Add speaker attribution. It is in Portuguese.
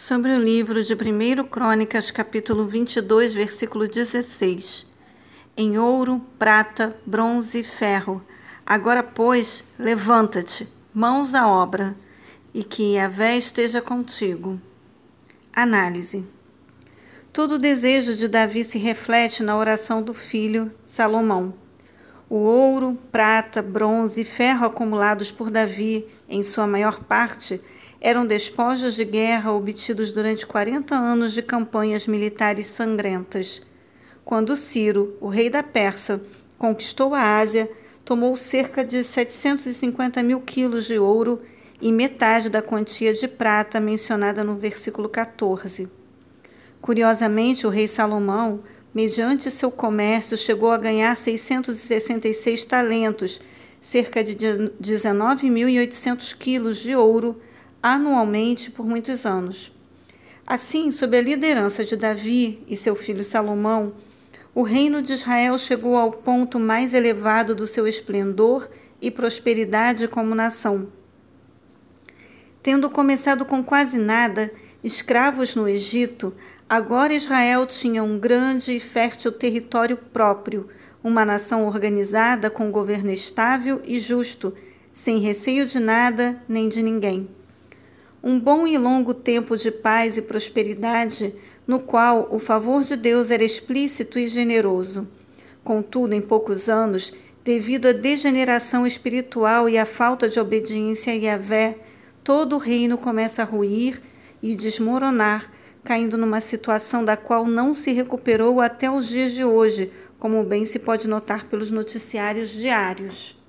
Speaker 1: sobre o livro de 1 Crônicas, capítulo 22, versículo 16. Em ouro, prata, bronze e ferro. Agora, pois, levanta-te, mãos à obra, e que a vé esteja contigo. Análise. Todo o desejo de Davi se reflete na oração do filho Salomão. O ouro, prata, bronze e ferro acumulados por Davi, em sua maior parte, eram despojos de guerra obtidos durante 40 anos de campanhas militares sangrentas. Quando Ciro, o rei da Pérsia, conquistou a Ásia, tomou cerca de 750 mil quilos de ouro e metade da quantia de prata mencionada no versículo 14. Curiosamente, o rei Salomão, mediante seu comércio, chegou a ganhar 666 talentos, cerca de 19.800 quilos de ouro anualmente por muitos anos. Assim, sob a liderança de Davi e seu filho Salomão, o reino de Israel chegou ao ponto mais elevado do seu esplendor e prosperidade como nação. Tendo começado com quase nada, escravos no Egito, agora Israel tinha um grande e fértil território próprio, uma nação organizada com governo estável e justo, sem receio de nada nem de ninguém um bom e longo tempo de paz e prosperidade, no qual o favor de Deus era explícito e generoso. Contudo, em poucos anos, devido à degeneração espiritual e à falta de obediência a Yahvé, todo o reino começa a ruir e desmoronar, caindo numa situação da qual não se recuperou até os dias de hoje, como bem se pode notar pelos noticiários diários.